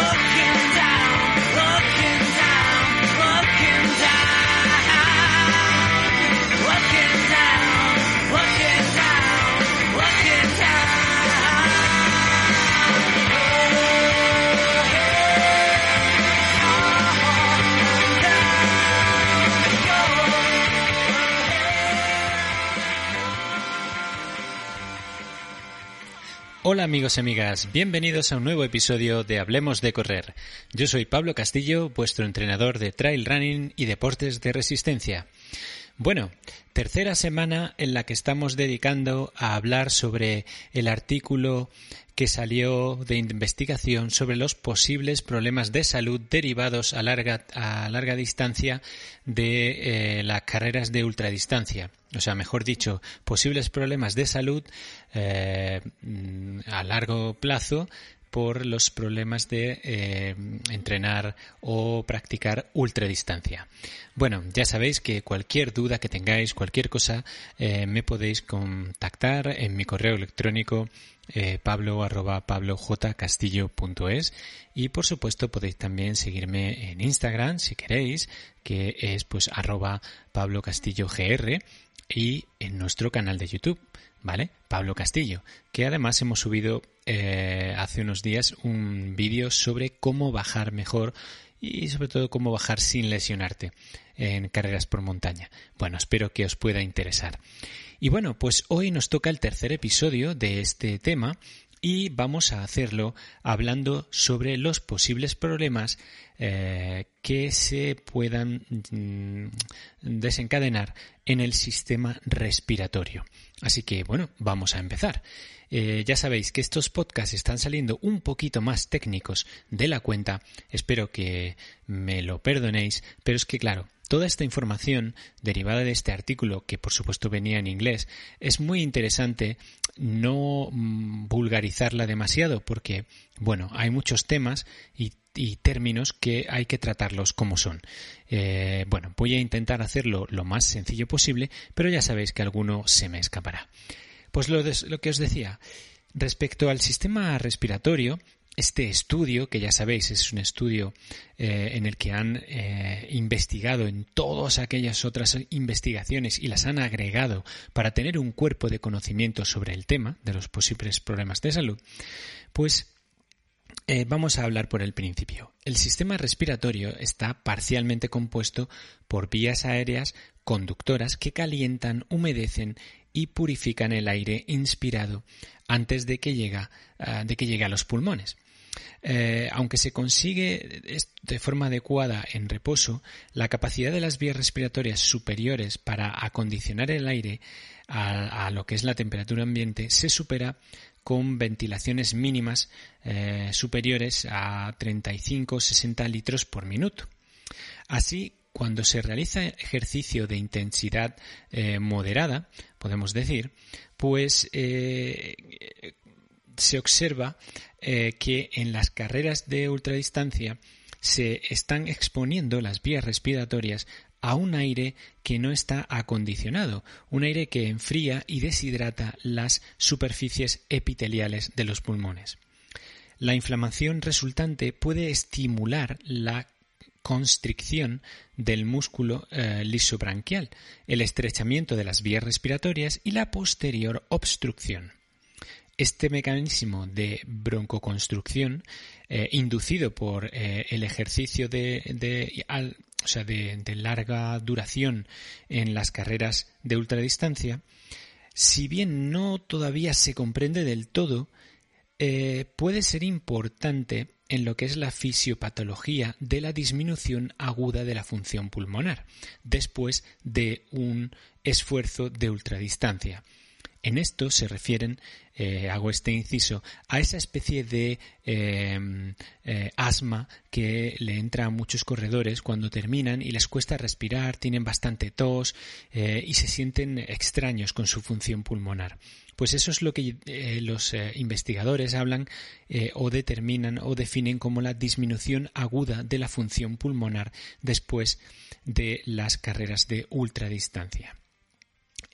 love. Hola amigos y amigas, bienvenidos a un nuevo episodio de Hablemos de Correr. Yo soy Pablo Castillo, vuestro entrenador de trail running y deportes de resistencia. Bueno, tercera semana en la que estamos dedicando a hablar sobre el artículo que salió de investigación sobre los posibles problemas de salud derivados a larga, a larga distancia de eh, las carreras de ultradistancia. O sea, mejor dicho, posibles problemas de salud eh, a largo plazo por los problemas de eh, entrenar o practicar ultradistancia. Bueno, ya sabéis que cualquier duda que tengáis, cualquier cosa, eh, me podéis contactar en mi correo electrónico eh, pablojcastillo.es y por supuesto podéis también seguirme en Instagram si queréis, que es pues arroba pablocastillogr y en nuestro canal de YouTube ¿vale? Pablo Castillo, que además hemos subido eh, hace unos días un vídeo sobre cómo bajar mejor y sobre todo cómo bajar sin lesionarte en carreras por montaña. Bueno, espero que os pueda interesar. Y bueno, pues hoy nos toca el tercer episodio de este tema y vamos a hacerlo hablando sobre los posibles problemas eh, que se puedan mm, desencadenar en el sistema respiratorio. Así que bueno, vamos a empezar. Eh, ya sabéis que estos podcasts están saliendo un poquito más técnicos de la cuenta. Espero que me lo perdonéis, pero es que claro, Toda esta información derivada de este artículo, que por supuesto venía en inglés, es muy interesante no mm, vulgarizarla demasiado porque, bueno, hay muchos temas y, términos que hay que tratarlos como son. Eh, bueno, voy a intentar hacerlo lo más sencillo posible, pero ya sabéis que alguno se me escapará. Pues lo, lo que os decía, respecto al sistema respiratorio, este estudio, que ya sabéis es un estudio eh, en el que han eh, investigado en todas aquellas otras investigaciones y las han agregado para tener un cuerpo de conocimiento sobre el tema de los posibles problemas de salud, pues eh, vamos a hablar por el principio. El sistema respiratorio está parcialmente compuesto por vías aéreas conductoras que calientan, humedecen y purifican el aire inspirado antes de que, llega, ah, de que llegue a los pulmones. Eh, aunque se consigue de forma adecuada en reposo, la capacidad de las vías respiratorias superiores para acondicionar el aire a, lo que es la temperatura ambiente se supera con ventilaciones mínimas eh, superiores a 35-60 litros por minuto. Así, cuando se realiza ejercicio de intensidad eh, moderada, podemos decir, pues se observa eh, que en las carreras de ultradistancia se están exponiendo las vías respiratorias a un aire que no está acondicionado, un aire que enfría y deshidrata las superficies epiteliales de los pulmones. La inflamación resultante puede estimular la constricción del músculo eh, lisobranquial, el estrechamiento de las vías respiratorias y la posterior obstrucción. Este mecanismo de broncoconstrucción, eh, inducido por eh, el ejercicio de, de, larga duración en las carreras de ultradistancia, si bien no todavía se comprende del todo, eh, puede ser importante en lo que es la fisiopatología de la disminución aguda de la función pulmonar después de un esfuerzo de ultradistancia. En esto se refieren, eh, hago este inciso, a esa especie de em, eh, asma que le entra a muchos corredores cuando terminan y les cuesta respirar, tienen bastante tos eh, y se sienten extraños con su función pulmonar. Pues eso es lo que los investigadores hablan o determinan o definen como la disminución aguda de la función pulmonar después de las carreras de ultradistancia.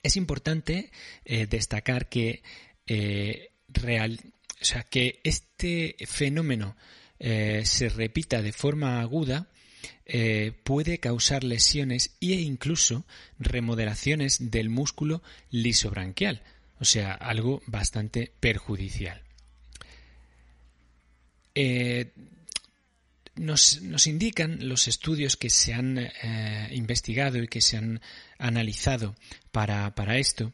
Es importante eh, destacar que, eh, real, o sea, que este fenómeno eh, se repita de forma aguda puede causar lesiones e incluso remodelaciones del músculo lisobranquial, o sea, algo bastante perjudicial. Nos, indican los estudios que se han eh, investigado y que se han analizado para, esto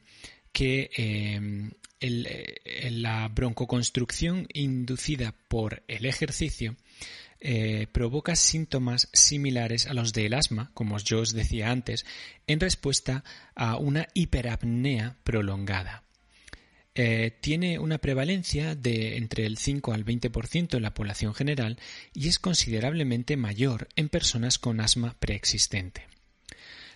que em, eh, la broncoconstrucción inducida por el ejercicio eh, provoca síntomas similares a los del asma, como yo os decía antes, en respuesta a una hiperapnea prolongada. Eh, tiene una prevalencia de entre el 5 al 20% en la población general y es considerablemente mayor en personas con asma preexistente.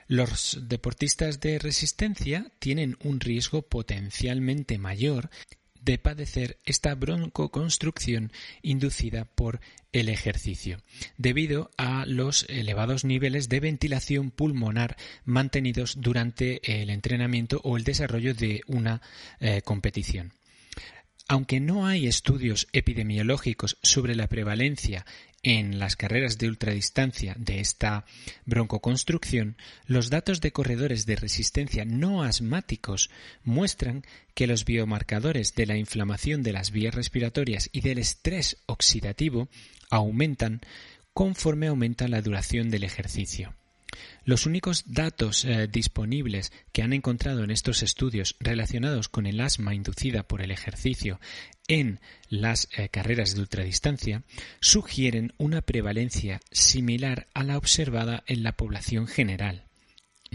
Los deportistas de resistencia tienen un riesgo potencialmente mayor de padecer esta broncoconstrucción inducida por el ejercicio, debido a los elevados niveles de ventilación pulmonar mantenidos durante el entrenamiento o el desarrollo de una eh, competición. Aunque no hay estudios epidemiológicos sobre la prevalencia en las carreras de ultradistancia de esta broncoconstrucción, los datos de corredores de resistencia no asmáticos muestran que los biomarcadores de la inflamación de las vías respiratorias y del estrés oxidativo aumentan conforme aumenta la duración del ejercicio. Los únicos datos eh, disponibles que han encontrado en estos estudios relacionados con el asma inducida por el ejercicio en las eh, carreras de ultradistancia sugieren una prevalencia similar a la observada en la población general.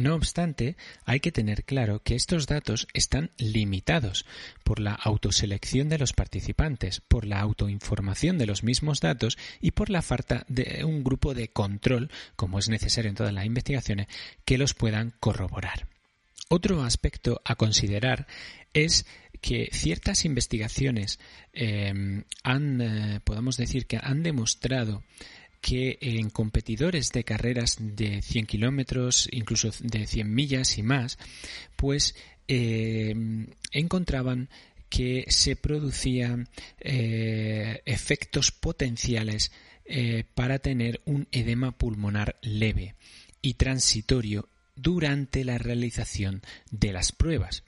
No obstante, hay que tener claro que estos datos están limitados por la autoselección de los participantes, por la autoinformación de los mismos datos y por la falta de un grupo de control, como es necesario en todas las investigaciones, que los puedan corroborar. Otro aspecto a considerar es que ciertas investigaciones eh, han, eh, podemos decir que han demostrado que en competidores de carreras de 100 kilómetros, incluso de 100 millas y más, pues eh, encontraban que se producían eh, efectos potenciales eh, para tener un edema pulmonar leve y transitorio durante la realización de las pruebas.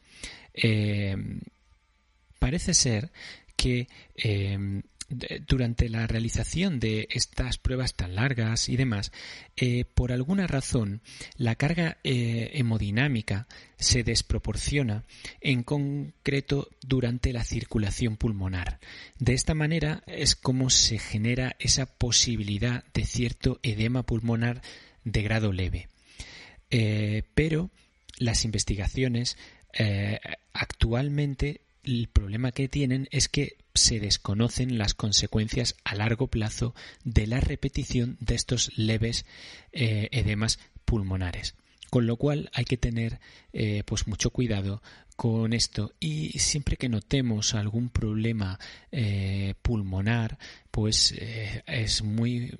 parece ser que durante la realización de estas pruebas tan largas y demás, eh, por alguna razón la carga eh, hemodinámica se desproporciona, en concreto durante la circulación pulmonar. De esta manera es como se genera esa posibilidad de cierto edema pulmonar de grado leve. Eh, pero las investigaciones actualmente el problema que tienen es que se desconocen las consecuencias a largo plazo de la repetición de estos leves eh, edemas pulmonares. Con lo cual hay que tener eh, pues mucho cuidado con esto y siempre que notemos algún problema eh, pulmonar pues es muy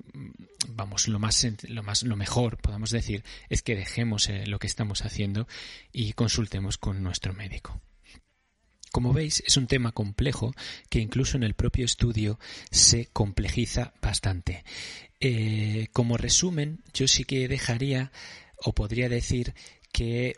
vamos lo más lo más lo mejor podemos decir es que dejemos lo que estamos haciendo y consultemos con nuestro médico. Como veis, es un tema complejo que incluso en el propio estudio se complejiza bastante. Eh, como resumen, yo sí que dejaría o podría decir que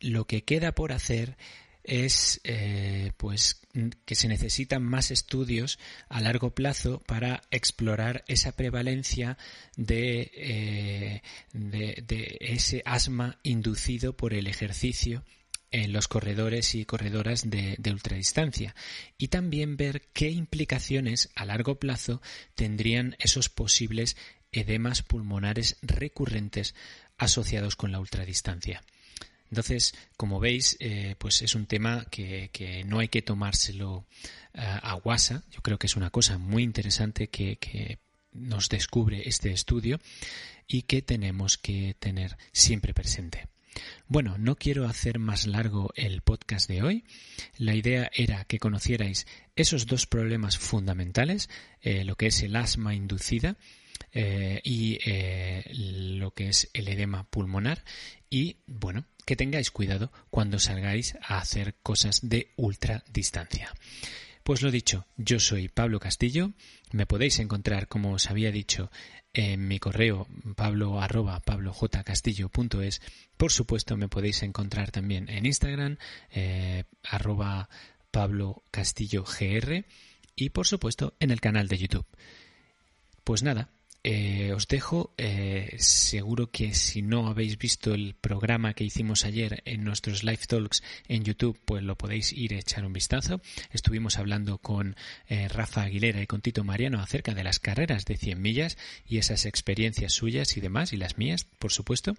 lo que queda por hacer es eh, pues que se necesitan más estudios a largo plazo para explorar esa prevalencia de, eh, de ese asma inducido por el ejercicio en los corredores y corredoras de, ultradistancia y también ver qué implicaciones a largo plazo tendrían esos posibles edemas pulmonares recurrentes asociados con la ultradistancia. Entonces, como veis, eh, pues es un tema que, no hay que tomárselo eh, a guasa. Yo creo que es una cosa muy interesante que nos descubre este estudio y que tenemos que tener siempre presente. Bueno, no quiero hacer más largo el podcast de hoy. La idea era que conocierais esos dos problemas fundamentales, eh, lo que es el asma inducida eh, y eh, lo que es el edema pulmonar y bueno que tengáis cuidado cuando salgáis a hacer cosas de ultradistancia. Pues lo dicho, yo soy Pablo Castillo, me podéis encontrar como os había dicho en mi correo pablo arroba pablojcastillo.es por supuesto me podéis encontrar también en Instagram eh, arroba pablo castillo gr y por supuesto en el canal de YouTube. Pues nada eh, os dejo, eh, seguro que si no habéis visto el programa que hicimos ayer en nuestros live talks en YouTube, pues lo podéis ir a echar un vistazo. Estuvimos hablando con eh, Rafa Aguilera y con Tito Mariano acerca de las carreras de 100 millas y esas experiencias suyas y demás, y las mías, por supuesto.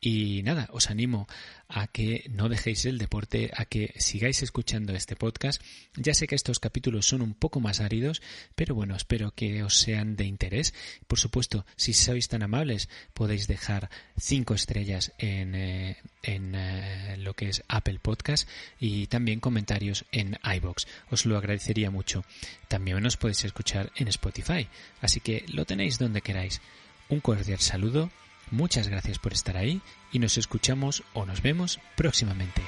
Y nada, os animo a que no dejéis el deporte, a que sigáis escuchando este podcast. Ya sé que estos capítulos son un poco más áridos, pero bueno, espero que os sean de interés. Por supuesto, si sois tan amables, podéis dejar cinco estrellas en, eh, en eh, lo que es Apple Podcast y también comentarios en iBox. Os lo agradecería mucho. También os podéis escuchar en Spotify, así que lo tenéis donde queráis. Un cordial saludo Muchas gracias por estar ahí y nos escuchamos o nos vemos próximamente.